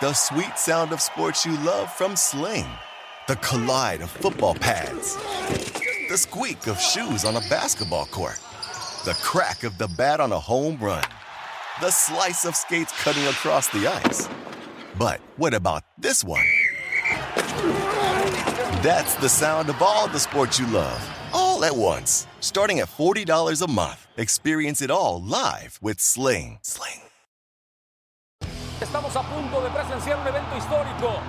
The sweet sound of sports you love from Sling. The collide of football pads. The squeak of shoes on a basketball court. The crack of the bat on a home run. The slice of skates cutting across the ice. But what about this one? That's the sound of all the sports you love, all at once. Starting at $40 a month. Experience it all live with Sling. Sling. Estamos a punto de presenciar un evento histórico.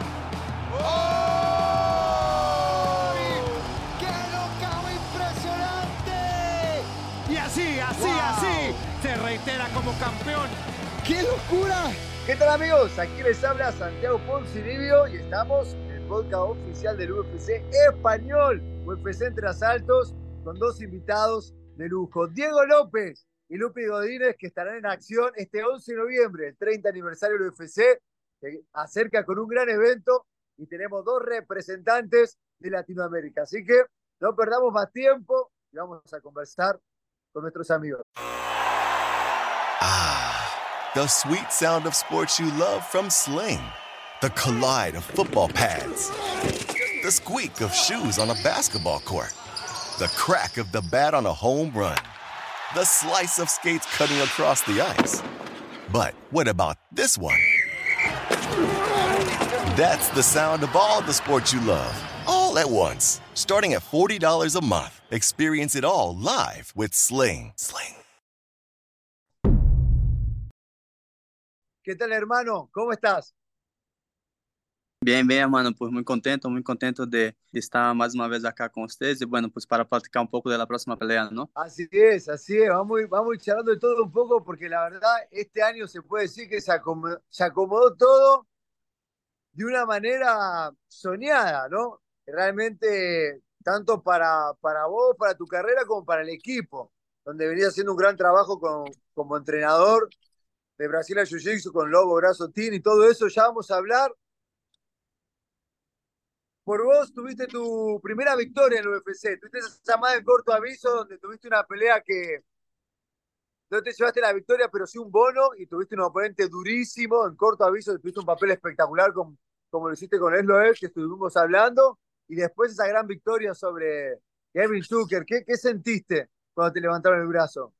¡Qué knockout impresionante! Y así, así, Wow. así, se reitera como campeón. ¡Qué locura! ¿Qué tal amigos? Aquí les habla Santiago Poncinibio y estamos en el podcast oficial del UFC español, UFC entre asaltos, con dos invitados de lujo, Diego López y Lupi Godínez, que estarán en acción este 11 de noviembre, el 30 aniversario del UFC, que acerca con un gran evento y tenemos dos representantes de Latinoamérica. Así que no perdamos más tiempo y vamos a conversar con nuestros amigos. Ah, the sweet sound of sports you love from Sling. The collide of football pads. The squeak of shoes on a basketball court. The crack of the bat on a home run. The slice of skates cutting across the ice. But what about this one? That's the sound of all the sports you love, all at once. Starting at $40 a month. Experience it all live with Sling. Sling. ¿Qué tal, hermano? ¿Cómo estás? Bien, bien, mano, pues muy contento, muy contento de, estar más una vez acá con ustedes y bueno, pues para platicar un poco de la próxima pelea, ¿no? Así es, así es. Vamos, vamos charlando de todo un poco porque la verdad, este año se puede decir que se acomodó, todo de una manera soñada, ¿no? Realmente, tanto para, para vos, para tu carrera, como para el equipo, donde venías haciendo un gran trabajo como entrenador de Brasil a Jiu-Jitsu con Lobo Brazo Team y todo eso. Ya vamos a hablar. Por vos tuviste tu primera victoria en el UFC, tuviste esa llamada en corto aviso donde tuviste una pelea que no te llevaste la victoria, pero sí un bono y tuviste un oponente durísimo en corto aviso, tuviste un papel espectacular como, como lo hiciste con Esloel, que estuvimos hablando, y después esa gran victoria sobre Kevin Zucker. ¿Qué, qué sentiste cuando te levantaron el brazo?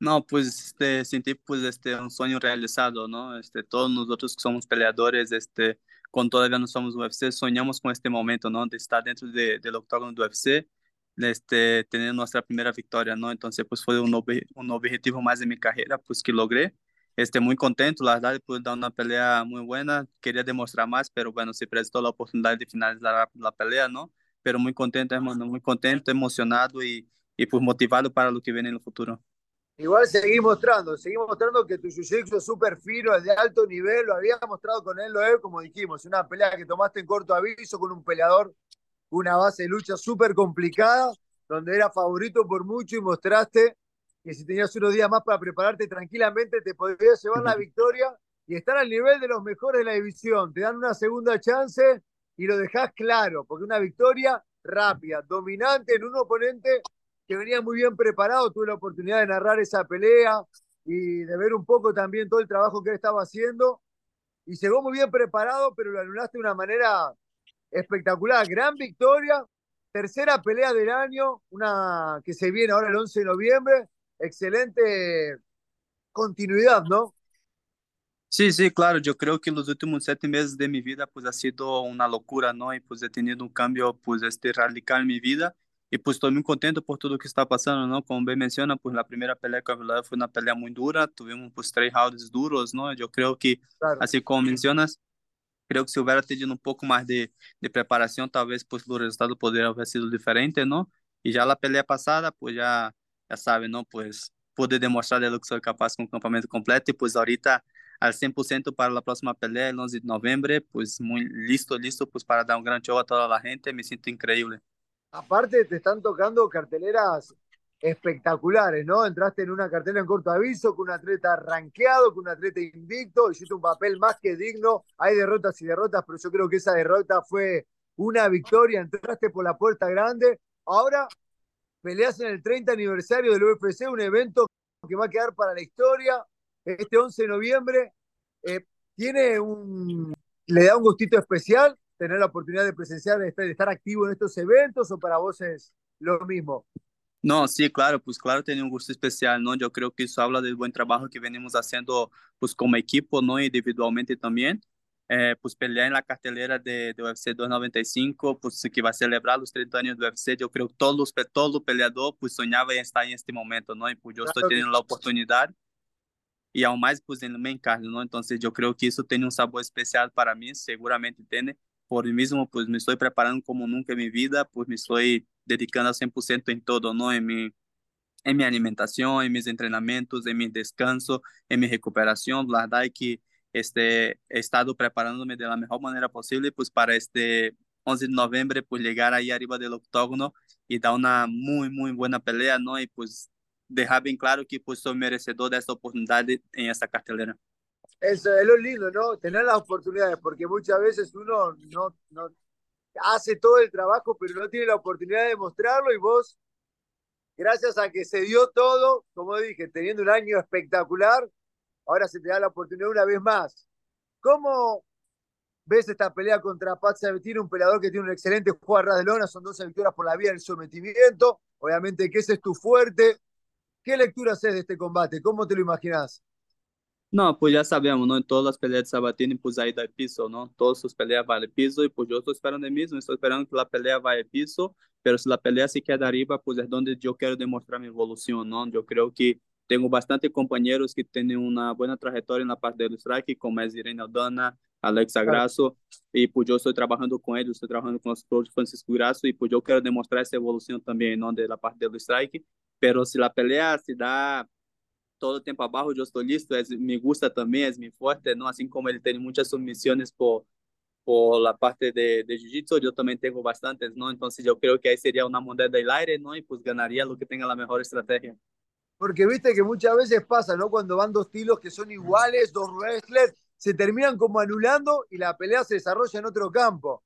No, pues este, sentí pues este un sueño realizado, ¿no? Este, todos nosotros que somos peleadores, este, cuando todavía no somos UFC, soñamos con este momento, ¿no? De estar dentro de, del octágono do UFC, este, tener nuestra primera victoria, ¿no? Entonces, pues fue un, obje- un objetivo más de mi carrera, pues que logré. Este, muy contento, la verdad, pude dar una pelea muy buena, quería demostrar más, pero bueno, se prestó la oportunidad de finalizar la pelea, ¿no? Pero muy contento, hermano, muy contento, emocionado y, y pues motivado para lo que viene en el futuro. Igual seguí mostrando, seguí mostrando que tu jiu-jitsu es súper fino, es de alto nivel, lo había mostrado con él, Loeb, como dijimos, una pelea que tomaste en corto aviso con un peleador, una base de lucha súper complicada, donde era favorito por mucho y mostraste que si tenías unos días más para prepararte tranquilamente te podrías llevar la victoria y estar al nivel de los mejores de la división. Te dan una segunda chance y lo dejás claro, porque una victoria rápida, dominante en un oponente que venía muy bien preparado. Tuve la oportunidad de narrar esa pelea y de ver un poco también todo el trabajo que él estaba haciendo. Y llegó muy bien preparado, pero lo anulaste de una manera espectacular. Gran victoria, tercera pelea del año, una que se viene ahora el 11 de noviembre. Excelente continuidad, ¿no? Sí, sí, claro, yo creo que los últimos siete meses de mi vida pues ha sido una locura, ¿no? Y pues he tenido un cambio pues este radical en mi vida y pues estoy muy contento por todo lo que está pasando, ¿no? Como bien menciona, pues la primera pelea que hablaba fue una pelea muy dura, tuvimos pues tres rounds duros, ¿no? Yo creo que, Claro. así como mencionas, creo que si hubiera tenido un poco más de, de preparación, tal vez pues los resultados podrían haber sido diferentes, ¿no? Y ya la pelea pasada, pues ya, ya sabe, ¿no? Pues pude demostrar de lo que soy capaz con el campamento completo y pues ahorita al 100% para la próxima pelea el 11 de noviembre, pues muy listo, listo pues para dar un gran show a toda la gente, me siento increíble. Aparte, te están tocando carteleras espectaculares, ¿no? Entraste en una cartelera en corto aviso con un atleta rankeado, con un atleta invicto, hiciste un papel más que digno. Hay derrotas y derrotas, pero yo creo que esa derrota fue una victoria. Entraste por la puerta grande. Ahora peleas en el 30 aniversario del UFC, un evento que va a quedar para la historia. Este 11 de noviembre, eh, tiene un, le da un gustito especial tener la oportunidad de presenciar, de estar, de estar activo en estos eventos o para vos es lo mismo? No, sí, claro, pues claro, tiene un gusto especial, ¿no? Yo creo que eso habla del buen trabajo que venimos haciendo, pues como equipo, ¿no? Individualmente también. Eh, pues pelear en la cartelera de, de UFC 295, pues que va a celebrar los 30 años de UFC, yo creo que todos todo peleador pues soñaba en estar en este momento, ¿no? Y pues yo estoy teniendo la oportunidad y aún más pues en el main card, ¿no? Entonces yo creo que eso tiene un sabor especial para mí, seguramente tiene. Por mí mismo pues me estoy preparando como nunca en mi vida, pues me estoy dedicando al 100% en todo, ¿no? En mi, en mi alimentación, en mis entrenamientos, en mi descanso, en mi recuperación. La verdad es que este, he estado preparándome de la mejor manera posible, pues para este 11 de noviembre, pues llegar ahí arriba del octógono y dar una muy, muy buena pelea, ¿no? Y pues dejar bien claro que pues soy merecedor de esta oportunidad en esta cartelera. Eso es lo lindo, ¿no? Tener las oportunidades, porque muchas veces uno no, no hace todo el trabajo, pero no tiene la oportunidad de mostrarlo y vos, gracias a que se dio todo, como dije, teniendo un año espectacular, ahora se te da la oportunidad una vez más. ¿Cómo ves esta pelea contra Pat Sabatini, un peleador que tiene un excelente juego a ras de lona, son 12 victorias por la vía del sometimiento, obviamente que ese es tu fuerte. ¿Qué lectura haces de este combate? ¿Cómo te lo imaginas? No, pues ya sabemos, ¿no? En todas las peleas de Sabatini, pues ahí da el piso, ¿no? Todas sus peleas van al piso y pues yo estoy esperando el mismo, estoy esperando que la pelea vaya al piso, pero si la pelea se queda arriba, pues es donde yo quiero demostrar mi evolución, ¿no? Yo creo que tengo bastante compañeros que tienen una buena trayectoria en la parte del strike, como es Irene Aldana, Alexa Grasso, y pues yo estoy trabajando con ellos, estoy trabajando con los coach Francisco Grasso, y pues yo quiero demostrar esa evolución también, ¿no? De la parte del strike, pero si la pelea se da todo el tiempo abajo, yo estoy listo, es, me gusta también, es mi fuerte, ¿no? Así como él tiene muchas sumisiones por, por la parte de, de Jiu-Jitsu, yo también tengo bastantes, ¿no? Entonces yo creo que ahí sería una moneda del aire, ¿no? Y pues ganaría lo que tenga la mejor estrategia. Porque viste que muchas veces pasa, ¿no? Cuando van dos estilos que son iguales, dos wrestlers, se terminan como anulando y la pelea se desarrolla en otro campo.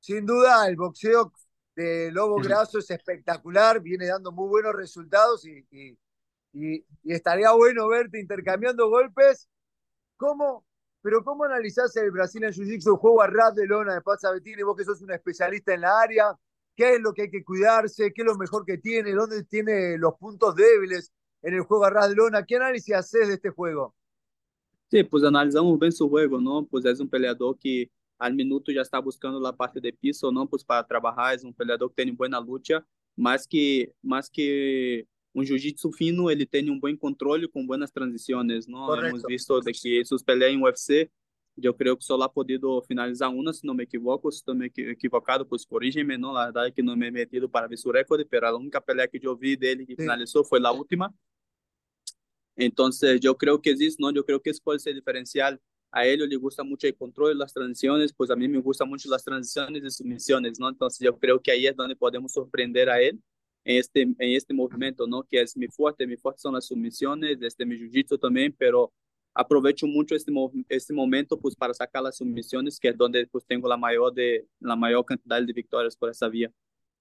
Sin duda, el boxeo de Lobo Graso es espectacular, viene dando muy buenos resultados y, y, y, y estaría bueno verte intercambiando golpes. ¿Cómo, pero cómo analizás el Brasil en Jiu-Jitsu, el juego a ras de lona de Paz Sabatini, vos que sos un especialista en la área? ¿Qué es lo que hay que cuidarse? ¿Qué es lo mejor que tiene? ¿Dónde tiene los puntos débiles? en el juego a ras de lona. ¿Qué análisis haces de este juego? Sí, pues analizamos bien su juego, ¿no? Pues es un peleador que al minuto ya está buscando la parte de piso, ¿no? Pues para trabajar, es un peleador que tiene buena lucha, más que, más que un jiu-jitsu fino, ele tem um bom controle com boas transições, não? Correcto. Hemos visto de que sus peleas em UFC, eu creio que só lá podido finalizar uma, se não me equivoco, se estou me equivocado, pues corrígeme, não? La verdade é que não me he metido para ver su recorde, pero a única pelea que eu vi dele que sí. finalizou foi a última, Entonces, yo creo que es eso, ¿no? Yo creo que es puede ser diferencial. A él le gusta mucho el control de las transiciones, pues a mí me gustan mucho las transiciones y sumisiones, ¿no? Entonces, yo creo que ahí es donde podemos sorprender a él en este, en este movimiento, ¿no? Que es mi fuerte, mi fuerte son las sumisiones, desde mi jiu-jitsu también, pero aprovecho mucho este, este momento pues para sacar las sumisiones, que es donde pues tengo la mayor, de, la mayor cantidad de victorias por esa vía.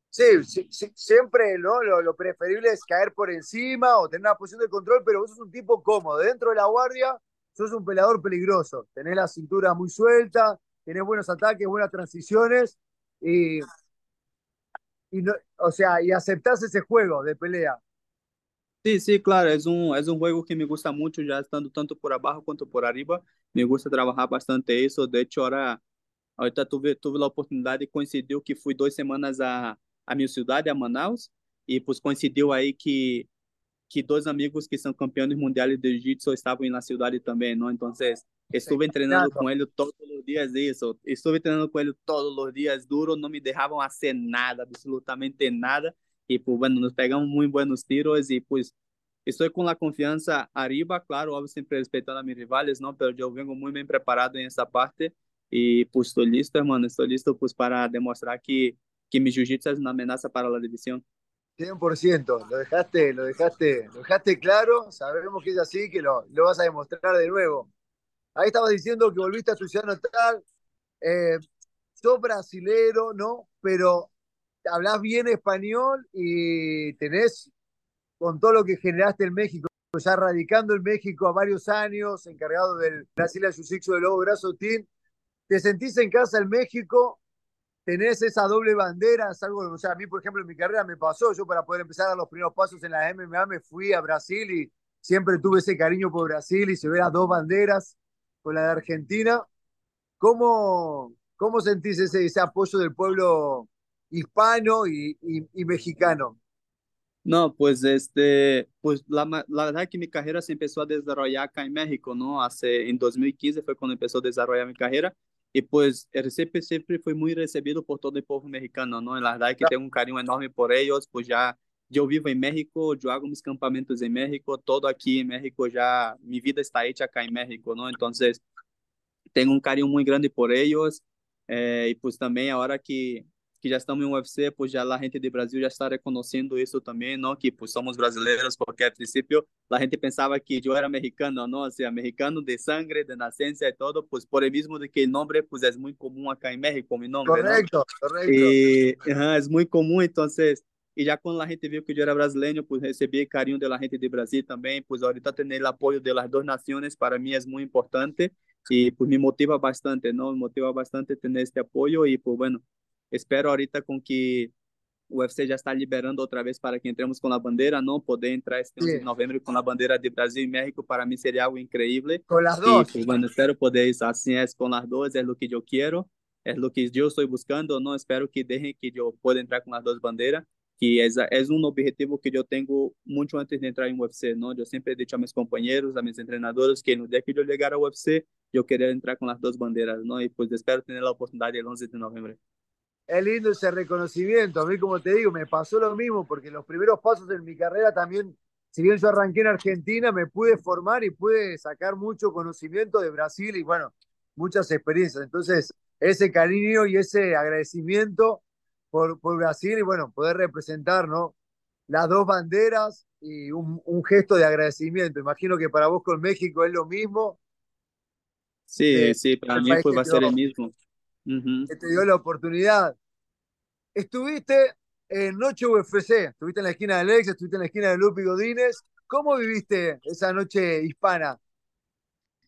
Sí, sí, sí, siempre ¿no? Lo, lo, preferible es caer por encima o tener una posición de control, pero vos sos un tipo cómodo. Dentro de la guardia, sos un peleador peligroso. Tenés la cintura muy suelta, tenés buenos ataques, buenas transiciones y, y no, o sea, y aceptás ese juego de pelea. Sí, sí, claro, es un, es un juego que me gusta mucho, ya estando tanto por abajo cuanto por arriba. Me gusta trabajar bastante eso. De hecho, ahora, ahorita tuve, tuve la oportunidad y coincidió que fui dos semanas a, a minha cidade, a Manaus, e pues coincidiu aí que que dois amigos que são campeões mundiais de jiu-jitsu estavam na cidade também, não? Então, estuve treinando com ele todos os dias isso. Estuve treinando com ele todos os dias duro, não me deixavam fazer nada, absolutamente nada. E pues bueno, nos pegamos muito buenos tiros e pues estou com a confiança arriba, claro, óbvio, sempre respeitando a meus rivais, não, mas eu venho muito bem preparado em essa parte e pues estou listo, hermano, estou listo pues para demonstrar que que mi jiu-jitsu es una amenaza para la división. 100%, lo dejaste, lo dejaste, lo dejaste claro, sabemos que es así, que lo, lo vas a demostrar de nuevo. Ahí estabas diciendo que volviste a ciudad natal, eh, sos brasilero, ¿no? Pero hablas bien español y tenés, con todo lo que generaste en México, ya radicando en México a varios años, encargado del Brasil Jiu-Jitsu de Lobo Brazo Team. ¿Te sentís en casa en México? ¿Tenés esa doble bandera? Es algo, o sea, a mí, por ejemplo, en mi carrera me pasó, yo para poder empezar a dar los primeros pasos en la MMA me fui a Brasil y siempre tuve ese cariño por Brasil y se ve las dos banderas con la de Argentina. ¿Cómo, cómo sentís ese, ese apoyo del pueblo hispano y, y, y mexicano? No, pues este, pues la, la verdad que mi carrera se empezó a desarrollar acá en México, ¿no? Hace, en 2015 fue cuando empezó a desarrollar mi carrera y pues el RCP siempre fue muy recibido por todo el pueblo mexicano, ¿no? La verdad que tengo un cariño enorme por ellos, pues ya yo vivo en México, yo hago mis campamentos en México, todo aquí en México ya, mi vida está hecha acá en México, ¿no? Entonces, tengo un cariño muy grande por ellos eh, y pues también ahora que que já estamos em UFC, pues já a gente de Brasil já está reconhecendo isso também, não? Que pues somos brasileiros, porque al princípio a gente pensava que eu era mexicano, não? Assim, americano de sangre, de nascença e todo, pues por el mismo de que o nome pues é muito comum acá em México, mi nome, Correcto, ¿no? correcto. E, uh -huh, é muito comum, então e já quando a gente viu que eu era brasileiro, pues recebi carinho da gente de Brasil também, pues ahorita ter o apoio de las duas nações para mim é muito importante e pues me motiva bastante, não? Me motiva bastante ter este apoio e pues bueno, Espero ahorita com que o UFC já está liberando outra vez para que entremos com a bandeira, não poder entrar este 11 de novembro com a bandeira de Brasil e México para mim seria algo incrível. Com as duas. Y, bueno, espero poder isso assim é com as duas, é o que eu quero, é o que eu estou buscando, não espero que deixem que eu possa entrar com as duas bandeiras, que é, é um objetivo que eu tenho muito antes de entrar em UFC, não? Eu sempre digo a meus companheiros, a meus treinadores que no dia que eu chegar ao UFC, eu quero entrar com as duas bandeiras, não? E pues espero ter a oportunidade el 11 de novembro. es lindo ese reconocimiento. A mí, como te digo, me pasó lo mismo, porque los primeros pasos en mi carrera también, si bien yo arranqué en Argentina, me pude formar y pude sacar mucho conocimiento de Brasil y, bueno, muchas experiencias. Entonces, ese cariño y ese agradecimiento por, por Brasil y, bueno, poder representar, ¿no? Las dos banderas y un, un gesto de agradecimiento. Imagino que para vos con México es lo mismo. Sí, eh, sí, para mí pues va a ser el mismo. Uh -huh. que te dio la oportunidad. Estuviste en Noche UFC, estuviste en la esquina de Alex, estuviste en la esquina de Lupi Godínez. ¿Cómo viviste esa noche hispana?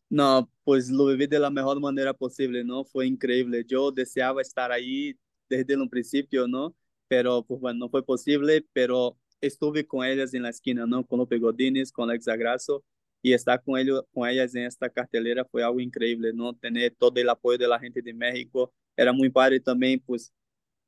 No, pues lo viví de la mejor manera posible, ¿no? Fue increíble. Yo deseaba estar ahí desde un principio, ¿no? Pero, pues bueno, no fue posible, pero estuve con ellas en la esquina, ¿no? Con Lupe Godínez, con Alex Agrasso, y estar con, ellos, con ellas en esta cartelera fue algo increíble, ¿no? Tener todo el apoyo de la gente de México era muy padre también, pues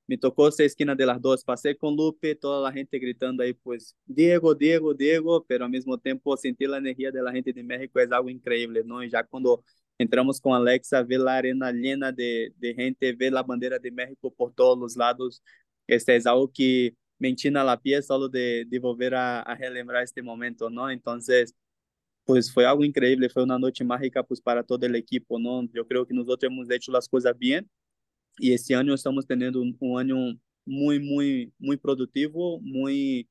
me tocó ser esquina de las dos, pasé con Lupe, toda la gente gritando ahí, pues Diego, Diego, Diego, pero al mismo tiempo sentir la energía de la gente de México es algo increíble, ¿no? Y ya cuando entramos con Alexa, ver la arena llena de, de gente, ver la bandera de México por todos los lados, este es algo que me enchina la piel solo de, de volver a, a relembrar este momento, ¿no? Entonces, pues fue algo increíble, fue una noche mágica pues para todo el equipo, ¿no? Yo creo que nosotros hemos hecho las cosas bien y este año estamos un, un año muy, muy, muy productivo, muy,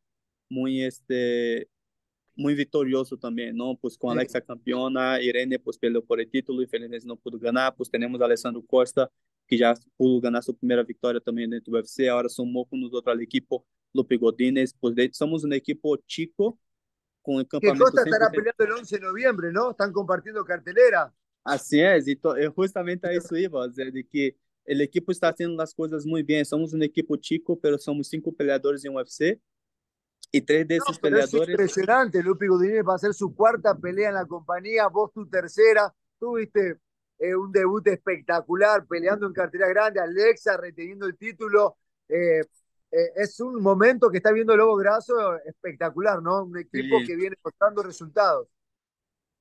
muy, este, muy victorioso también, ¿no? Pues con Alexa campeona, Irene pues peleó por el título Feliz no pudo ganar, pues tenemos a Alessandro Costa que ya pudo ganar su primera victoria también dentro del UFC, ahora sumó con nosotros al equipo Lupe Godínez, pues de, somos un equipo chico, con el campamento. Que Costa estará peleando el 11 de noviembre, ¿no? Están compartiendo cartelera. Así es, y justamente a eso iba, de que el equipo está haciendo las cosas muy bien. Somos un equipo chico, pero somos cinco peleadores en UFC. Y tres de esos no, peleadores. Es impresionante, Lupi Godínez va a hacer su cuarta pelea en la compañía, vos tu tercera. Tuviste eh, un debut espectacular, peleando en cartera grande, Alexa reteniendo el título. Eh, eh, es un momento que está viendo Lobo Graso espectacular, ¿no? Un equipo sí. que viene mostrando resultados.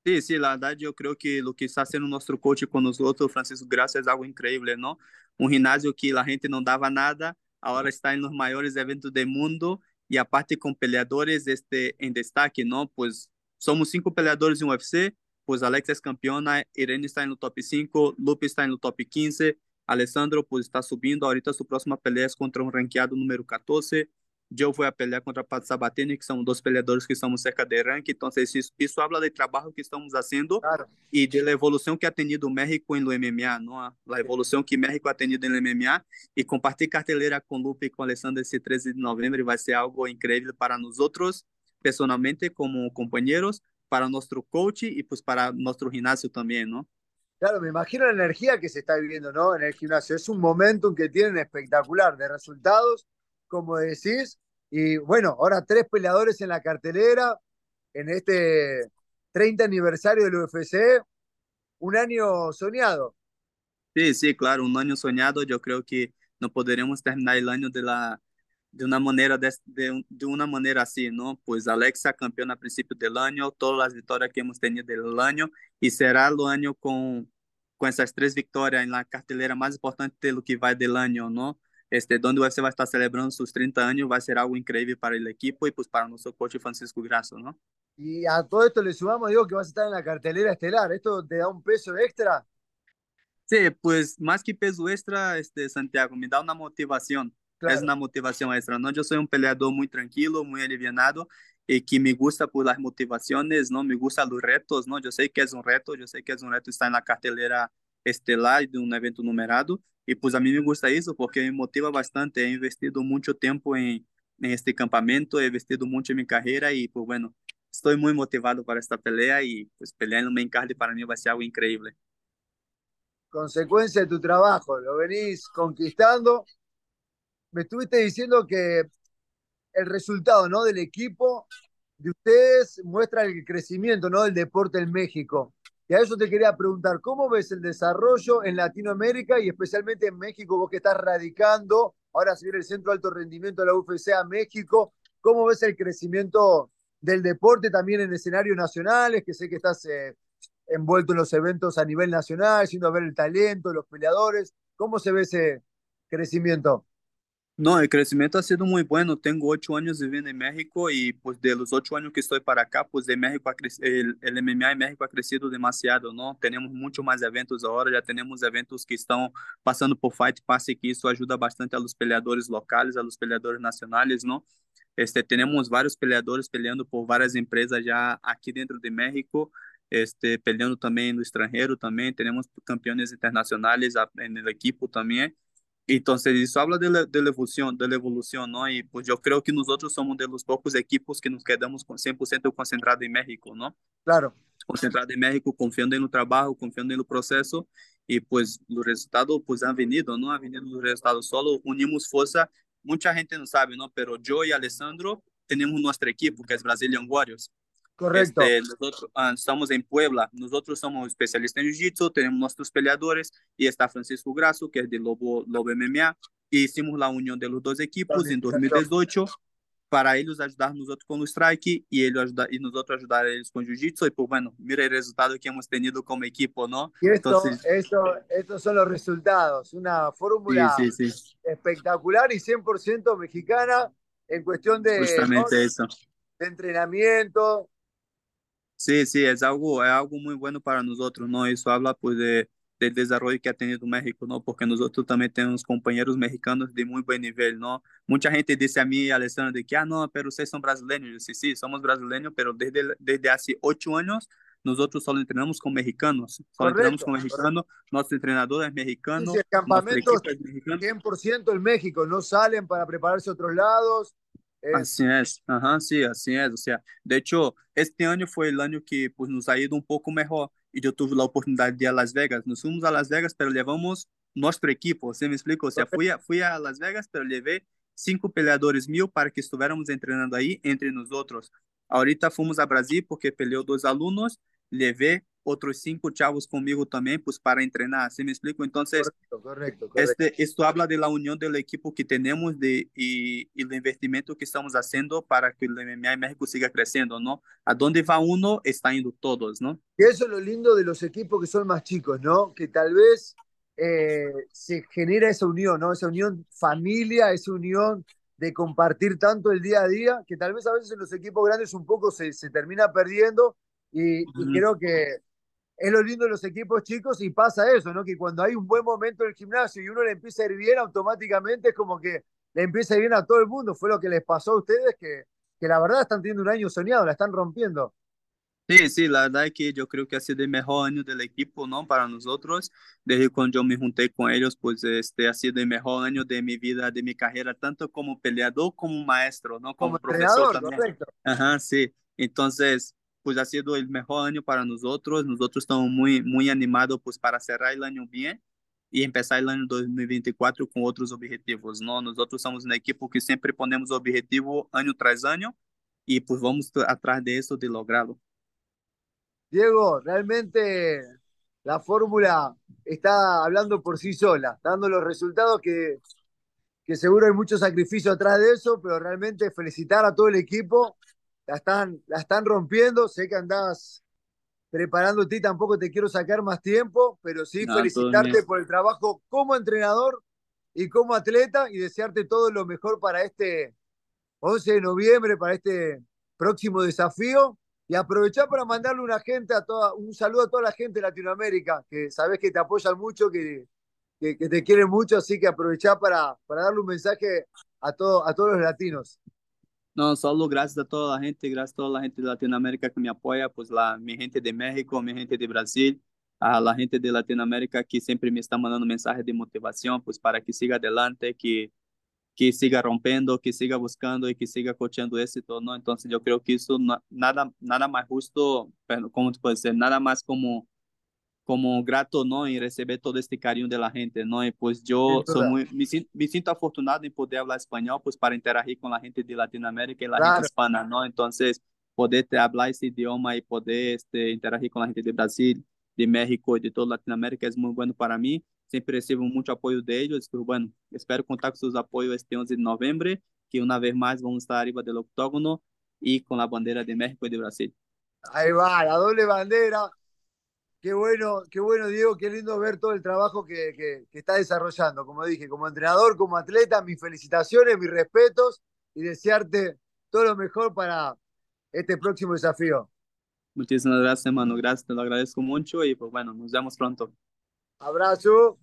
Sí, sí, la verdad yo creo que lo que está haciendo nuestro coach con nosotros, Francisco Gracia, es algo increíble, ¿no? Un gimnasio que la gente no daba nada, ahora está en los mayores eventos del mundo y aparte con peleadores este, en destaque, ¿no? Pues somos cinco peleadores en UFC, pues Alexa es campeona, Irene está en el top 5, Lupe está en el top 15, Alessandro pues está subindo, ahorita su próxima pelea es contra un ranqueado número 14, yo voy a pelear contra Pat Sabatini, que son dos peleadores que estamos cerca de ranking, entonces eso, eso habla del trabajo que estamos haciendo claro. y de la evolución que ha tenido México en lo MMA, ¿no? La evolución que México ha tenido en el MMA y compartir cartelera con Lupe y con Alessandro ese 13 de noviembre va a ser algo increíble para nosotros, personalmente como compañeros, para nuestro coach y pues para nuestro gimnasio también, ¿no? Claro, me imagino la energía que se está viviendo, ¿no? En el gimnasio. Es un momentum que tienen espectacular de resultados, como decís. Y bueno, ahora tres peleadores en la cartelera en este 30 aniversario del UFC. Un año soñado. Sí, sí, claro, un año soñado. Yo creo que no podremos terminar el año de la de una manera de, de, de, una manera así, ¿no? Pues Alexa campeona a principio del año, todas las victorias que hemos tenido del año y será el año con con esas tres victorias en la cartelera más importante de lo que va del año, ¿no? Este, donde UFC va a estar celebrando sus 30 años, va a ser algo increíble para el equipo y pues para nuestro coach Francisco Grasso, ¿no? Y a todo esto le sumamos, digo, que vas a estar en la cartelera estelar. ¿Esto te da un peso extra? Sí, pues más que peso extra, este, Santiago, me da una motivación. Claro. Es una motivación extra, ¿no? Yo soy un peleador muy tranquilo, muy alivianado y que me gusta por las motivaciones, ¿no? Me gustan los retos, ¿no? Yo sé que es un reto, yo sé que es un reto estar en la cartelera estelar de un evento numerado y pues a mí me gusta eso porque me motiva bastante, he investido mucho tiempo en, en este campamento, he investido mucho en mi carrera y pues bueno, estoy muy motivado para esta pelea y pues pelear el main card para mí va a ser algo increíble. Consecuencia de tu trabajo, lo venís conquistando. Me estuviste diciendo que el resultado ¿no? del equipo de ustedes muestra el crecimiento ¿no? del deporte en México. Y a eso te quería preguntar, ¿cómo ves el desarrollo en Latinoamérica y especialmente en México, vos que estás radicando, ahora se viene el Centro de Alto Rendimiento de la UFC a México, ¿cómo ves el crecimiento del deporte también en escenarios nacionales, que sé que estás eh, envuelto en los eventos a nivel nacional, yendo a ver el talento, los peleadores, ¿cómo se ve ese crecimiento? No, el crecimiento ha sido muy bueno. Tengo ocho años viviendo en México y pues de los ocho años que estoy para acá, pues de México el, el MMA en México ha crecido demasiado, ¿no? Tenemos mucho más eventos ahora, ya tenemos eventos que están pasando por Fight Pass y que eso ayuda bastante a los peleadores locales, a los peleadores nacionales, ¿no? Este, tenemos varios peleadores peleando por varias empresas ya aquí dentro de México, este, peleando el extranjero también, tenemos campeones internacionales en el equipo también. Entonces, eso habla de la, de la, evolución, de la evolución, ¿no? Y pues yo creo que nosotros somos de los pocos equipos que nos quedamos con 100% concentrados en México, ¿no? Claro. Concentrado en México, confiando en el trabajo, confiando en el proceso y pues los resultados pues han venido, ¿no? Han venido los resultados, solo unimos fuerza. Mucha gente no sabe, ¿no? Pero yo y Alessandro tenemos nuestro equipo, que es Brazilian Warriors. Correcto. Este, nosotros uh, estamos en Puebla, nosotros somos especialistas en Jiu-Jitsu, tenemos nuestros peleadores y está Francisco Grasso, que es de Lobo, Lobo MMA, y hicimos la unión de los dos equipos en 2018 para ellos ayudar nosotros con el strike y, ellos ayudar, y nosotros ayudar a ellos con Jiu-Jitsu y pues bueno, mira el resultado que hemos tenido como equipo, ¿no? Y esto, Entonces, esto, estos son los resultados, una fórmula sí, sí, sí. espectacular y 100% mexicana en cuestión de, Justamente ¿no? eso. de entrenamiento, Sí, sí, es algo, es algo muy bueno para nosotros, ¿no? Eso habla pues de, del desarrollo que ha tenido México, ¿no? Porque nosotros también tenemos compañeros mexicanos de muy buen nivel, ¿no? Mucha gente dice a mí, Alessandro, de que, ah, no, pero ustedes son brasileños. Yo, sí, sí, somos brasileños, pero desde, desde hace ocho años nosotros solo entrenamos con mexicanos. Solo Correcto, entrenamos con mexicanos, nuestro entrenador es mexicano. El campamento es mexicano. 100% en México, no salen para prepararse a otros lados. Es... Así es, ajá, sí, así es. O sea, de hecho, este año fue el año que pues, nos ha ido un poco mejor y yo tuve la oportunidad de ir a Las Vegas. Nos fuimos a Las Vegas, pero llevamos nuestro equipo, ¿se me explico? O fui a, fui a Las Vegas, pero llevé cinco peleadores mil para que estuviéramos entrenando ahí entre nosotros. Ahorita fuimos a Brasil porque peleó dos alumnos, llevé otros cinco chavos conmigo también, pues para entrenar, ¿sí me explico? Entonces, correcto, correcto, correcto. Este, esto habla de la unión del equipo que tenemos de, y, y el investimento que estamos haciendo para que el MMA en México siga creciendo, ¿no? A dónde va uno, está yendo todos, ¿no? Y eso es lo lindo de los equipos que son más chicos, ¿no? Que tal vez eh, se genera esa unión, ¿no? Esa unión familia, esa unión de compartir tanto el día a día, que tal vez a veces en los equipos grandes un poco se, se termina perdiendo y, uh -huh. y creo que es lo lindo de los equipos chicos y pasa eso, ¿no? Que cuando hay un buen momento en el gimnasio y uno le empieza a ir bien, automáticamente es como que le empieza a ir bien a todo el mundo. Fue lo que les pasó a ustedes, que, que la verdad están teniendo un año soñado, la están rompiendo. Sí, sí, la verdad es que yo creo que ha sido el mejor año del equipo, ¿no? Para nosotros, desde cuando yo me junté con ellos, pues este ha sido el mejor año de mi vida, de mi carrera, tanto como peleador como maestro, ¿no? Como, como profesor también. Correcto. Ajá, sí. Entonces, pues ha sido el mejor año para nosotros. Nosotros estamos muy, muy animados pues para cerrar el año bien y empezar el año 2024 con otros objetivos, ¿no? Nosotros somos un equipo que siempre ponemos objetivo año tras año y pues vamos atrás de eso, de lograrlo. Diego, realmente la fórmula está hablando por sí sola, dando los resultados que, que seguro hay mucho sacrificio atrás de eso, pero realmente felicitar a todo el equipo, la están, la están rompiendo, sé que andás preparándote, tampoco te quiero sacar más tiempo, pero sí felicitarte por el trabajo como entrenador y como atleta y desearte todo lo mejor para este 11 de noviembre, para este próximo desafío. Y aprovechar para mandarle una gente a toda, un saludo a toda la gente de Latinoamérica, que sabes que te apoyan mucho, que, que, te quieren mucho, así que aprovechar para, para darle un mensaje a, todo, a todos los latinos. No, solo gracias a toda la gente, gracias a toda la gente de Latinoamérica que me apoya, pues la, mi gente de México, mi gente de Brasil, a la gente de Latinoamérica que siempre me está mandando mensajes de motivación, pues para que siga adelante, que, que siga rompiendo, que siga buscando y que siga coachando éxito, ¿no? Entonces yo creo que eso nada, nada más justo, pero ¿cómo te ser? Nada más como como grato, ¿no? En recibir todo este cariño de la gente, ¿no? Y pues yo soy muy, me, me, siento afortunado en poder hablar español, pues para interagir con la gente de Latinoamérica y la gente hispana, ¿no? Entonces, poder hablar ese idioma y poder este, interagir con la gente de Brasil, de México y de toda Latinoamérica es muy bueno para mí. Siempre recibo mucho apoyo de ellos. Pero bueno, espero contar con sus apoyos este 11 de noviembre, que una vez más vamos a estar arriba del octógono y con la bandera de México y de Brasil. Ahí va, la doble bandera Qué bueno, qué bueno, Diego, qué lindo ver todo el trabajo que, que, está desarrollando. Como dije, como entrenador, como atleta, mis felicitaciones, mis respetos y desearte todo lo mejor para este próximo desafío. Muchísimas gracias, hermano. Gracias, te lo agradezco mucho y pues bueno, nos vemos pronto. Abrazo.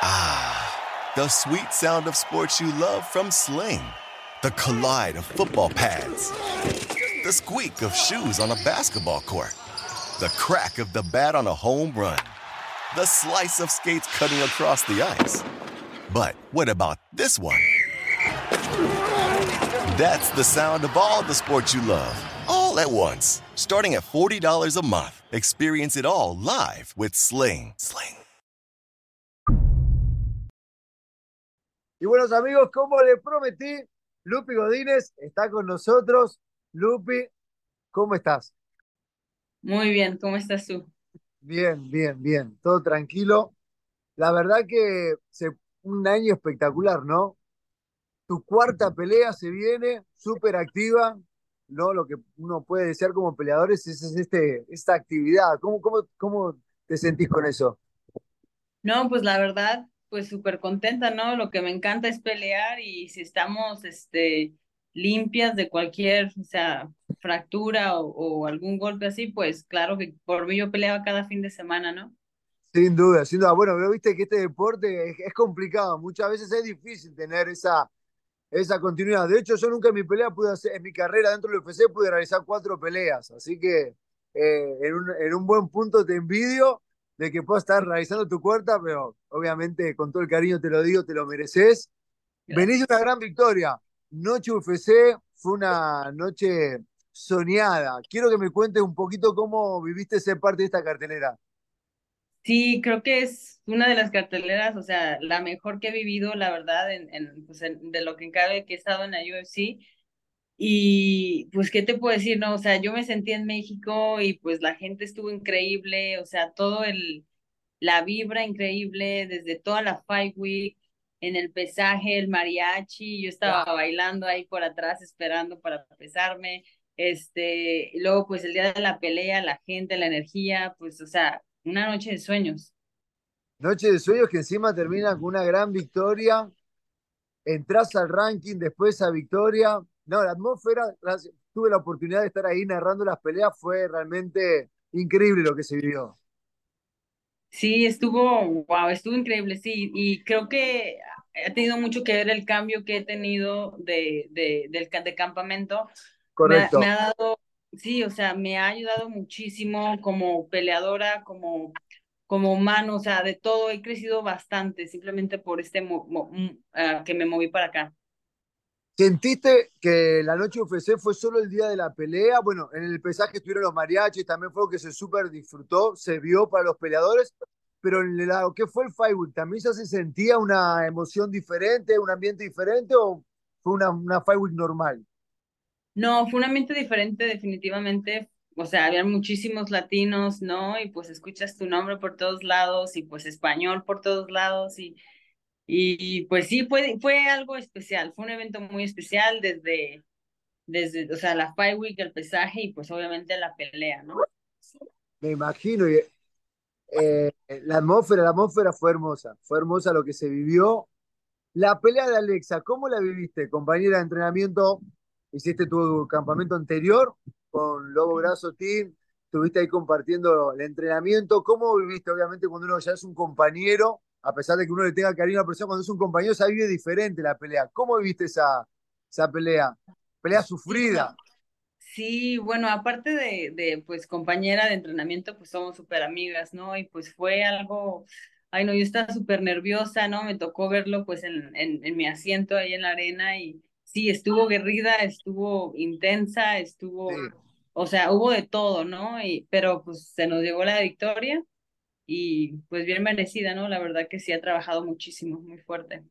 Ah, the sweet sound of sports you love from Sling. The collide of football pads. The squeak of shoes on a basketball court. The crack of the bat on a home run, the slice of skates cutting across the ice. But what about this one? That's the sound of all the sports you love, all at once. Starting at $40 a month, experience it all live with Sling. Sling. Y buenos amigos, como les prometí, Lupi Godínez está con nosotros. Lupi, ¿cómo estás? Muy bien, ¿cómo estás tú? Bien, bien, bien, todo tranquilo. La verdad que se, un año espectacular, ¿no? Tu cuarta pelea se viene, súper activa, ¿no? Lo que uno puede desear como peleadores es, este, esta actividad. ¿Cómo, cómo, ¿Cómo te sentís con eso? No, pues la verdad, pues súper contenta, ¿no? Lo que me encanta es pelear y si estamos, este, limpias de cualquier, o sea, fractura o, algún golpe así, pues claro que por mí yo peleaba cada fin de semana, ¿no? Sin duda, sin duda. Bueno, pero viste que este deporte es, complicado, muchas veces es difícil tener esa, esa continuidad. De hecho, yo nunca en mi pelea pude hacer, en mi carrera dentro del UFC pude realizar cuatro peleas, así que eh, en, un, en un buen punto te envidio de que puedas estar realizando tu cuarta, pero obviamente con todo el cariño te lo digo, te lo mereces. Venís una gran victoria. Noche UFC fue una noche soñada. Quiero que me cuentes un poquito cómo viviste ser parte de esta cartelera. Sí, creo que es una de las carteleras, o sea, la mejor que he vivido, la verdad, en, en, pues de lo que cabe que he estado en la UFC. Y pues, ¿qué te puedo decir? No, o sea, yo me sentí en México y pues la gente estuvo increíble, o sea, todo el, la vibra increíble desde toda la Fight Week, en el pesaje, el mariachi, yo estaba bailando ahí por atrás esperando para pesarme, este, luego pues el día de la pelea, la gente, la energía, pues o sea, una noche de sueños. Noche de sueños que encima termina con una gran victoria, entras al ranking después a victoria, no, la atmósfera, tuve la oportunidad de estar ahí narrando las peleas, fue realmente increíble lo que se vivió. Sí, estuvo, wow, estuvo increíble, sí, y creo que ha tenido mucho que ver el cambio que he tenido de, de, del de campamento. Correcto. Me, ha dado, sí, o sea, me ha ayudado muchísimo como peleadora, como, como humano, o sea, de todo, he crecido bastante, simplemente por este mo, mm, ah, que me moví para acá. ¿Sentiste que la noche UFC fue solo el día de la pelea? Bueno, en el pesaje estuvieron los mariachis, también fue algo que se súper disfrutó, se vio para los peleadores, pero en lo que fue el Week, ¿también ya se sentía una emoción diferente, un ambiente diferente o fue una, una Week normal? No, fue un ambiente diferente definitivamente. O sea, había muchísimos latinos, ¿no? Y pues escuchas tu nombre por todos lados y pues español por todos lados y y pues sí, fue, fue algo especial, fue un evento muy especial desde, desde, o sea, la Fight Week, el pesaje y pues obviamente la pelea, ¿no? Me imagino, eh, la atmósfera, la atmósfera fue hermosa, fue hermosa lo que se vivió. La pelea de Alexa, ¿cómo la viviste, compañera de entrenamiento? Hiciste tu campamento anterior con Lobo Graso Team, estuviste ahí compartiendo el entrenamiento. ¿Cómo viviste, obviamente, cuando uno ya es un compañero? a pesar de que uno le tenga cariño a la persona, cuando es un compañero se vive diferente la pelea. ¿Cómo viste esa, esa pelea? Pelea sufrida. Sí, bueno, aparte de, de pues compañera de entrenamiento, pues somos súper amigas, ¿no? Y pues fue algo, ay no, yo estaba súper nerviosa, ¿no? Me tocó verlo pues en, en, en mi asiento ahí en la arena y sí, estuvo guerrida, estuvo intensa, estuvo, o sea, hubo de todo, ¿no? Y, pero pues se nos llegó la victoria y pues bien merecida, ¿no? La verdad que sí ha trabajado muchísimo, muy fuerte.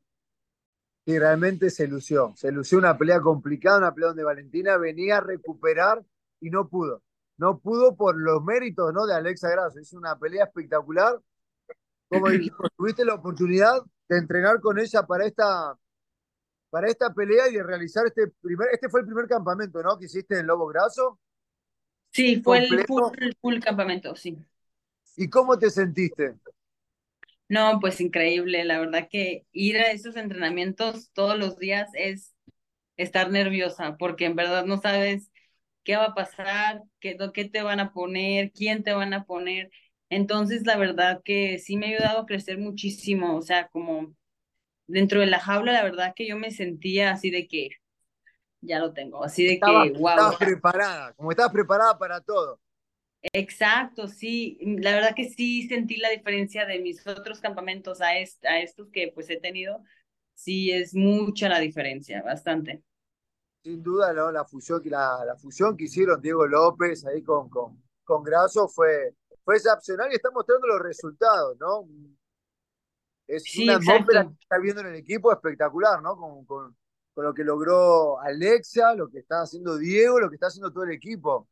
Y realmente se lució, se lució una pelea complicada, una pelea donde Valentina venía a recuperar y no pudo. No pudo por los méritos ¿no? de Alexa Grasso. Hizo una pelea espectacular. Como dijimos, tuviste la oportunidad de entrenar con ella para esta, para esta pelea y de realizar este primer, este fue el primer campamento, ¿no? Que hiciste en Lobo Graso. Sí, fue el full, full campamento, sí. ¿Y cómo te sentiste? No, pues increíble. La verdad que ir a esos entrenamientos todos los días es estar nerviosa, porque en verdad no sabes qué va a pasar, qué, qué te van a poner, quién te van a poner. Entonces, la verdad que sí me ha ayudado a crecer muchísimo. O sea, como dentro de la jaula, la verdad que yo me sentía así de que ya lo tengo, así de que, wow. Estabas preparada, como estabas preparada para todo. Exacto, sí, mm, la verdad que sí sentí la diferencia de mis otros campamentos a, a estos que pues he tenido, sí es mucha la diferencia, bastante. Sin duda, ¿no? la, fusión, la, la fusión que hicieron Diego López ahí con, con, con Graso fue, fue excepcional y está mostrando los resultados, ¿no? Es una atmósfera que está viendo en el equipo espectacular, ¿no? Con, con, con lo que logró Alexia, lo que está haciendo Diego, lo que está haciendo todo el equipo.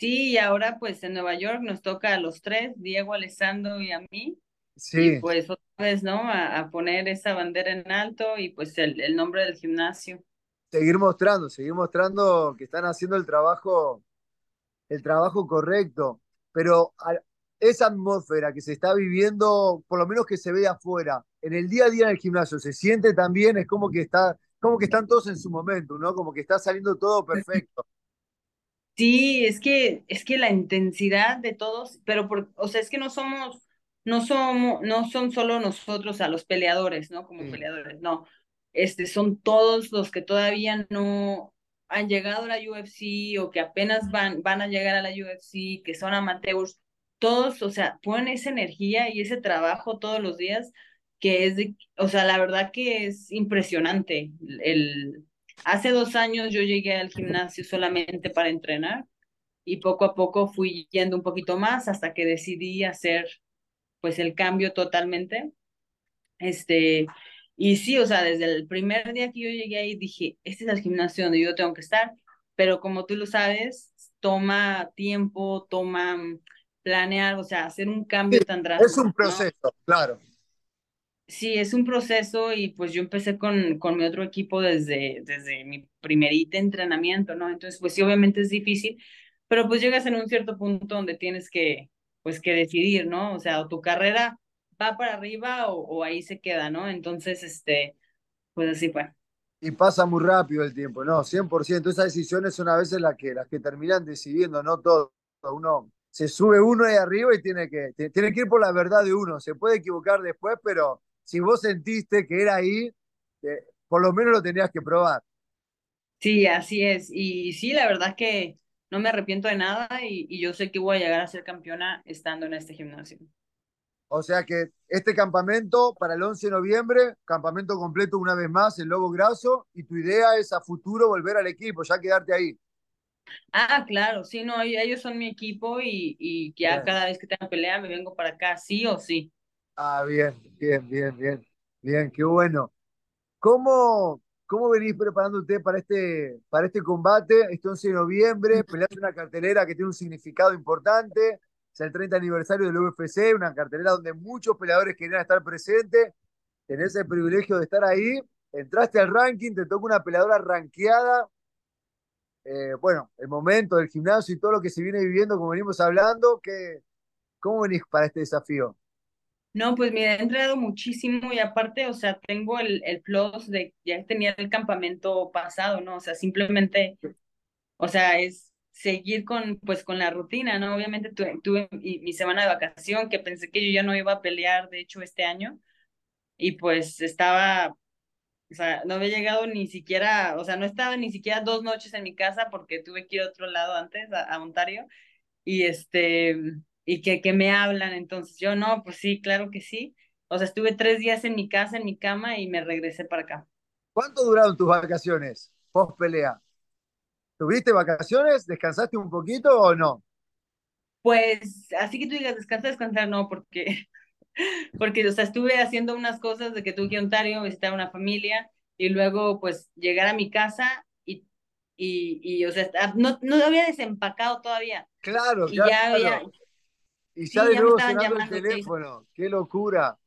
Sí, y ahora pues en Nueva York nos toca a los tres, Diego, Alessandro y a mí. Sí. Y pues otra vez, ¿no? A, poner esa bandera en alto y pues el, el, nombre del gimnasio. Seguir mostrando, seguir mostrando que están haciendo el trabajo, el trabajo correcto. Pero esa atmósfera que se está viviendo, por lo menos que se ve afuera, en el día a día en el gimnasio, se siente también, es como que está, como que están todos en su momento, ¿no? Como que está saliendo todo perfecto. Sí, es que, es que la intensidad de todos, pero por, o sea, es que no somos, no somos, no son solo nosotros a los peleadores, ¿no? Como peleadores, no. Este, son todos los que todavía no han llegado a la UFC o que apenas van, van a llegar a la UFC, que son amateurs, todos, o sea, ponen esa energía y ese trabajo todos los días que es o sea, la verdad que es impresionante el, Hace dos años yo llegué al gimnasio solamente para entrenar y poco a poco fui yendo un poquito más hasta que decidí hacer pues el cambio totalmente. Este, y sí, o sea, desde el primer día que yo llegué ahí dije, este es el gimnasio donde yo tengo que estar, pero como tú lo sabes, toma tiempo, toma planear, o sea, hacer un cambio tan drástico. Es un proceso, claro. Sí, es un proceso y pues yo empecé con, con mi otro equipo desde, desde mi primerita entrenamiento, ¿no? Entonces, pues sí, obviamente es difícil, pero pues llegas en un cierto punto donde tienes que, pues que decidir, ¿no? O sea, o tu carrera va para arriba o, o ahí se queda, ¿no? Entonces, este, pues así fue. Y pasa muy rápido el tiempo, ¿no? 100%. Esas decisiones son a veces las que, las que terminan decidiendo, ¿no? Todo. Uno se sube uno ahí arriba y tiene que, tiene que ir por la verdad de uno. Se puede equivocar después, pero si vos sentiste que era ahí, eh, por lo menos lo tenías que probar. Sí, así es. Y sí, la verdad que no me arrepiento de nada y, yo sé que voy a llegar a ser campeona estando en este gimnasio. O sea que este campamento para el 11 de noviembre, campamento completo una vez más en Lobo Graso, y tu idea es a futuro volver al equipo, ya quedarte ahí. Ah, claro, sí, no, ellos son mi equipo y, y ya Bien. cada vez que tengan pelea me vengo para acá, sí o sí. Ah, bien, bien, bien, bien, bien, qué bueno. ¿Cómo, cómo venís preparándote para este, para este combate? Este 11 de noviembre, peleas una cartelera que tiene un significado importante, es el 30 aniversario del UFC, una cartelera donde muchos peleadores querían estar presentes, tenés el privilegio de estar ahí, entraste al ranking, te toca una peleadora rankeada, eh, bueno, el momento del gimnasio y todo lo que se viene viviendo, como venimos hablando, ¿qué, ¿cómo venís para este desafío? No, pues mira, he entrenado muchísimo y aparte, o sea, tengo el, el plus de ya tenía el campamento pasado, ¿no? O sea, simplemente, o sea, es seguir con, pues, con la rutina, ¿no? Obviamente tuve, tuve mi, mi semana de vacación que pensé que yo ya no iba a pelear, de hecho, este año, y pues estaba, o sea, no había llegado ni siquiera, o sea, no estaba ni siquiera dos noches en mi casa porque tuve que ir a otro lado antes, a, a Ontario, y este, y que, que me hablan, entonces yo no, pues sí, claro que sí. O sea, estuve tres días en mi casa, en mi cama y me regresé para acá. ¿Cuánto duraron tus vacaciones post pelea? ¿Tuviste vacaciones? ¿Descansaste un poquito o no? Pues, así que tú digas, descansa, descansar, no, porque, porque, o sea, estuve haciendo unas cosas de que tuve que ir a Ontario, visitar a una familia y luego, pues, llegar a mi casa y, y, y o sea, no, no había desempacado todavía. Claro, Y claro. ya había, Y sí, ya de ya nuevo sonando el teléfono. ¡Qué locura!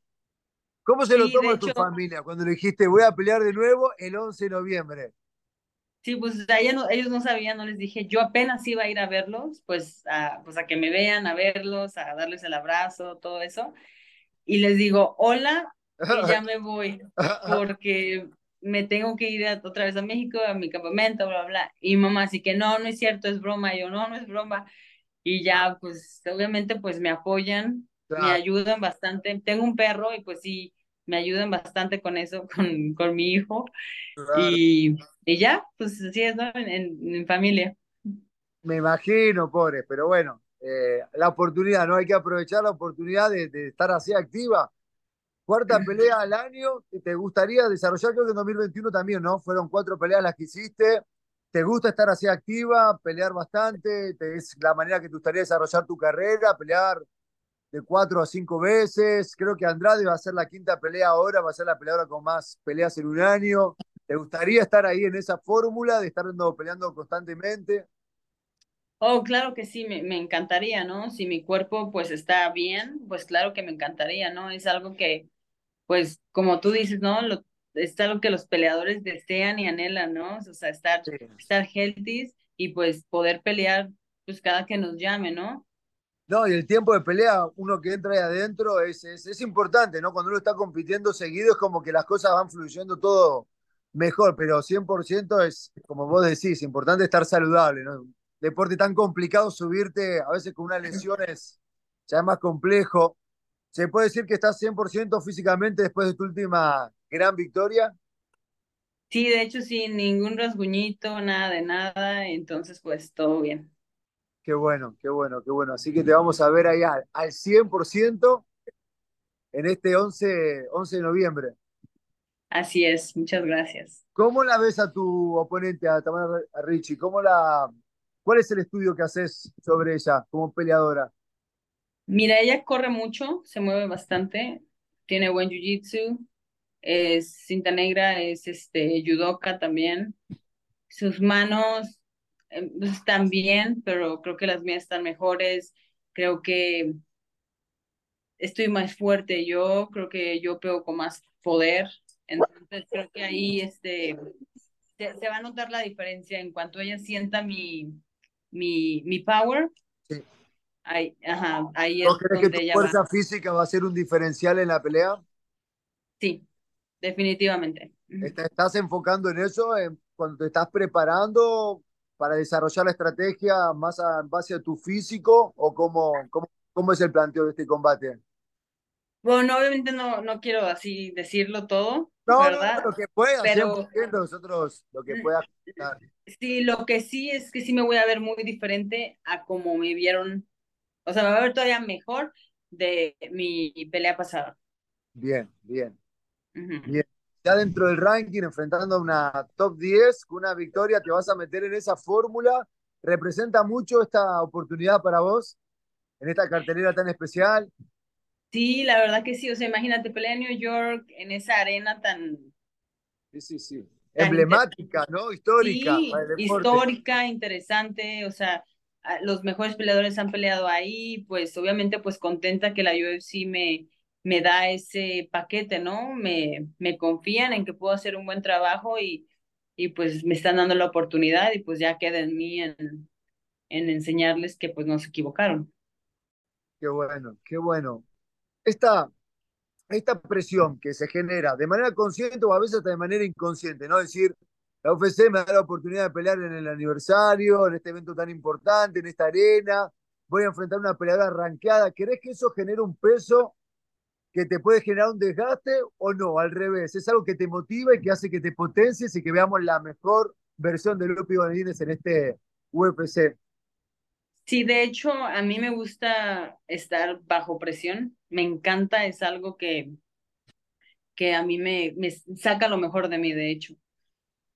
¿Cómo se lo Sí, de toma tu hecho, familia cuando le dijiste voy a pelear de nuevo el 11 de noviembre? Sí, pues o sea, no, ellos no sabían, no les dije, yo apenas iba a ir a verlos, pues a, pues a que me vean, a verlos, a darles el abrazo, todo eso. Y les digo, hola, y ya me voy, porque me tengo que ir a- otra vez a México, a mi campamento, bla, bla. Y mamá, así que no, no es cierto, es broma. Y yo, no, no es broma. Y ya, pues, obviamente, pues me apoyan, me Claro, ayudan bastante. Tengo un perro y pues sí, me ayudan bastante con eso, con, con mi hijo. claro. Y, y ya, pues así es, ¿no? En, en, en familia. Me imagino, pobre, pero bueno, eh, la oportunidad, ¿no? Hay que aprovechar la oportunidad de, de estar así activa. Cuarta pelea al año, ¿y ¿te gustaría desarrollar? Creo que en 2021 también, ¿no? Fueron cuatro peleas las que hiciste. ¿Te gusta estar así activa, pelear bastante? ¿Te, ¿Es la manera que te gustaría desarrollar tu carrera, pelear de cuatro a cinco veces? Creo que Andrade va a ser la quinta pelea ahora, va a ser la peleadora con más peleas en un año. ¿Te gustaría estar ahí en esa fórmula de estar peleando constantemente? Oh, claro que sí, me, me encantaría, ¿no? Si mi cuerpo pues está bien, pues claro que me encantaría, ¿no? Es algo que, pues, como tú dices, ¿no? Lo, es algo que los peleadores desean y anhelan, ¿no? O sea, estar, Sí. estar healthy y pues poder pelear, pues cada que nos llame, ¿no? No, y el tiempo de pelea, uno que entra ahí adentro, es, es, es importante, ¿no? Cuando uno está compitiendo seguido es como que las cosas van fluyendo todo mejor, pero 100% es, como vos decís, importante estar saludable, ¿no? Deporte tan complicado, subirte a veces con una lesión es ya es más complejo. ¿Se puede decir que estás 100% físicamente después de tu última gran victoria? Sí, de hecho, sí, ningún rasguñito, nada de nada, entonces pues todo bien. Qué bueno, qué bueno, qué bueno. Así que te vamos a ver ahí al, al 100% en este 11, 11 de noviembre. Así es, muchas gracias. ¿Cómo la ves a tu oponente, a Tamara a Richie? ¿Cómo la, ¿Cuál es el estudio que haces sobre ella como peleadora? Mira, ella corre mucho, se mueve bastante, tiene buen jiu-jitsu, es cinta negra, es este judoka también. Sus manos eh, pues, están bien, pero creo que las mías están mejores. Creo que estoy más fuerte yo, creo que yo pego con más poder. Entonces creo que ahí este se, se va a notar la diferencia en cuanto ella sienta mi, mi, mi power. Sí. Ahí, ajá, ahí es ¿No crees que donde tu ella va. fuerza física va a ser un diferencial en la pelea? Sí, definitivamente. Ujú. ¿Te ¿Estás enfocando en eso en- cuando te estás preparando para desarrollar la estrategia más a- en base a tu físico o cómo, cómo, cómo es el planteo de este combate? Bueno, obviamente no, no quiero así decirlo todo, No, no, no, ¿verdad? lo que puedas, Pero 100%, nosotros lo que puedas. Sí, lo que sí es que sí me voy a ver muy diferente a como me vieron, o sea, me voy a ver todavía mejor de mi pelea pasada. Bien, bien, bien. Ya dentro del ranking, enfrentando a una top 10, con una victoria te vas a meter en esa fórmula. ¿Representa mucho esta oportunidad para vos en esta cartelera tan especial? Sí, la verdad que sí, o sea, imagínate, pelea en New York, en esa arena tan, Sí, sí, sí. Emblemática, ¿no? Histórica sí, histórica, interesante, o sea, los mejores peleadores han peleado ahí, pues obviamente pues contenta que la UFC me, me da ese paquete, ¿no? Me, me confían en que puedo hacer un buen trabajo y, y pues me están dando la oportunidad y pues ya queda en mí en, en enseñarles que pues no se equivocaron. Qué bueno, qué bueno. Esta, esta presión que se genera de manera consciente o a veces hasta de manera inconsciente, ¿no? Es decir, la UFC me da la oportunidad de pelear en el aniversario, en este evento tan importante, en esta arena, voy a enfrentar una peleadora ranqueada. ¿Querés que eso genere un peso que te puede generar un desgaste o no? Al revés, es algo que te motiva y que hace que te potencies y que veamos la mejor versión de Lupi Bonines en este UFC. Sí, de hecho, a mí me gusta estar bajo presión, me encanta, es algo que, que a mí me, me saca lo mejor de mí, de hecho.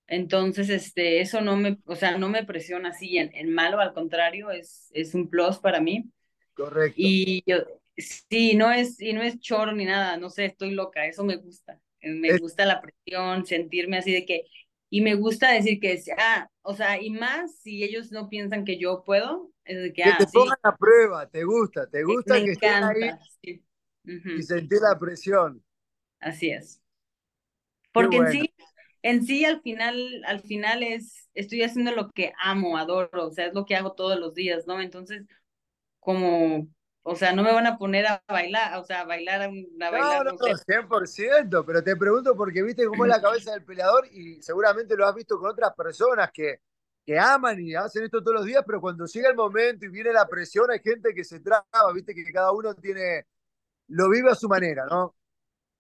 Entonces, este, eso no me, o sea, no me presiona así en, en malo, al contrario, es, es un plus para mí. Correcto. Y yo, sí, no es, y no es choro ni nada, no sé, estoy loca, eso me gusta. Eh, Me Es- gusta la presión, sentirme así de que, y me gusta decir que, ah, o sea, y más si ellos no piensan que yo puedo, es de que, Que ah, te sí, pongan a prueba, te gusta, te gusta me que estén ahí encanta. Ujú, y sentir la presión. así es. Porque bueno. en sí, en sí al final, al final es, estoy haciendo lo que amo, adoro, o sea, es lo que hago todos los días, ¿no? Entonces, como, o sea, no me van a poner a bailar, o sea, a bailar, a, a No, bailar, no, no sé. 100%, pero te pregunto porque viste cómo es la cabeza del peleador y seguramente lo has visto con otras personas que, que aman y hacen esto todos los días, pero cuando llega el momento y viene la presión hay gente que se traba, viste que cada uno tiene, lo vive a su manera, ¿no?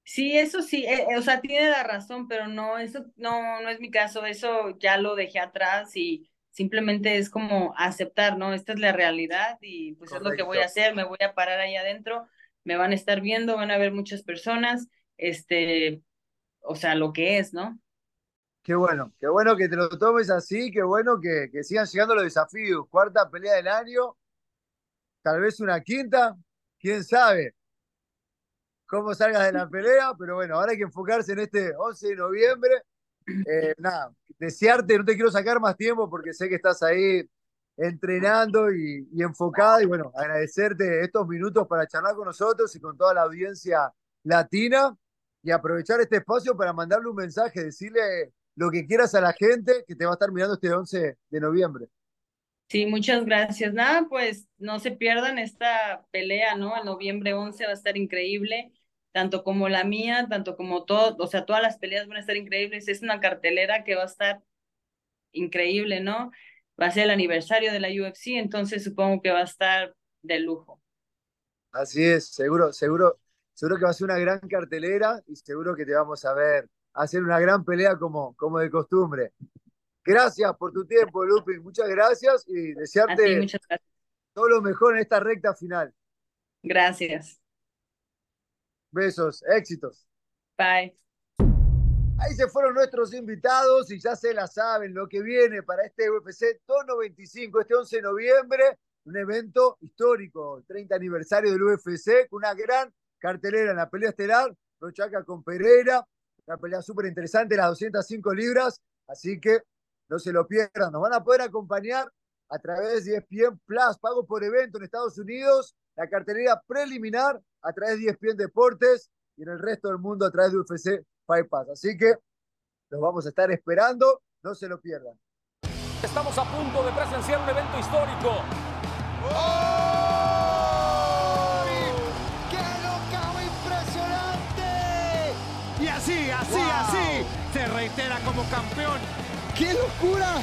Sí, eso sí, eh, eh, o sea, tiene la razón, pero no, eso no, no es mi caso, eso ya lo dejé atrás y simplemente es como aceptar, ¿no? Esta es la realidad y pues es lo que voy a hacer, me voy a parar ahí adentro, me van a estar viendo, van a ver muchas personas, este, o sea, lo que es, ¿no? Qué bueno, qué bueno que te lo tomes así, qué bueno que, que sigan llegando los desafíos. Cuarta pelea del año, tal vez una quinta, quién sabe cómo salgas de la pelea, pero bueno, ahora hay que enfocarse en este 11 de noviembre. Eh, nada, desearte, no te quiero sacar más tiempo porque sé que estás ahí entrenando y, y enfocada y bueno, agradecerte estos minutos para charlar con nosotros y con toda la audiencia latina y aprovechar este espacio para mandarle un mensaje, decirle lo que quieras a la gente que te va a estar mirando este 11 de noviembre. Sí, muchas gracias. Nada, pues no se pierdan esta pelea, ¿no? El noviembre 11 va a estar increíble, tanto como la mía, tanto como todo, o sea, todas las peleas van a estar increíbles. Es una cartelera que va a estar increíble, ¿no? Va a ser el aniversario de la UFC, entonces supongo que va a estar de lujo. Así es, seguro, seguro, seguro que va a ser una gran cartelera y seguro que te vamos a ver hacer una gran pelea como, como de costumbre. Gracias por tu tiempo, Lupi. Muchas gracias y ti, desearte muchas gracias. todo lo mejor en esta recta final. Gracias. Besos, éxitos. Bye. Ahí se fueron nuestros invitados y ya se la saben lo que viene para este UFC 295, este 11 de noviembre, un evento histórico, el 30 aniversario del UFC, con una gran cartelera en la pelea estelar, Rochaca con Pereira, una pelea súper interesante, las 205 libras, así que no se lo pierdan, nos van a poder acompañar a través de ESPN Plus, pago por evento en Estados Unidos, la cartelera preliminar a través de ESPN Deportes y en el resto del mundo a través de UFC Fight Pass. Así que los vamos a estar esperando, no se lo pierdan. Estamos a punto de presenciar un evento histórico. ¡Qué knockout impresionante! Y así, así, así, se reitera como campeón. ¡Qué locura!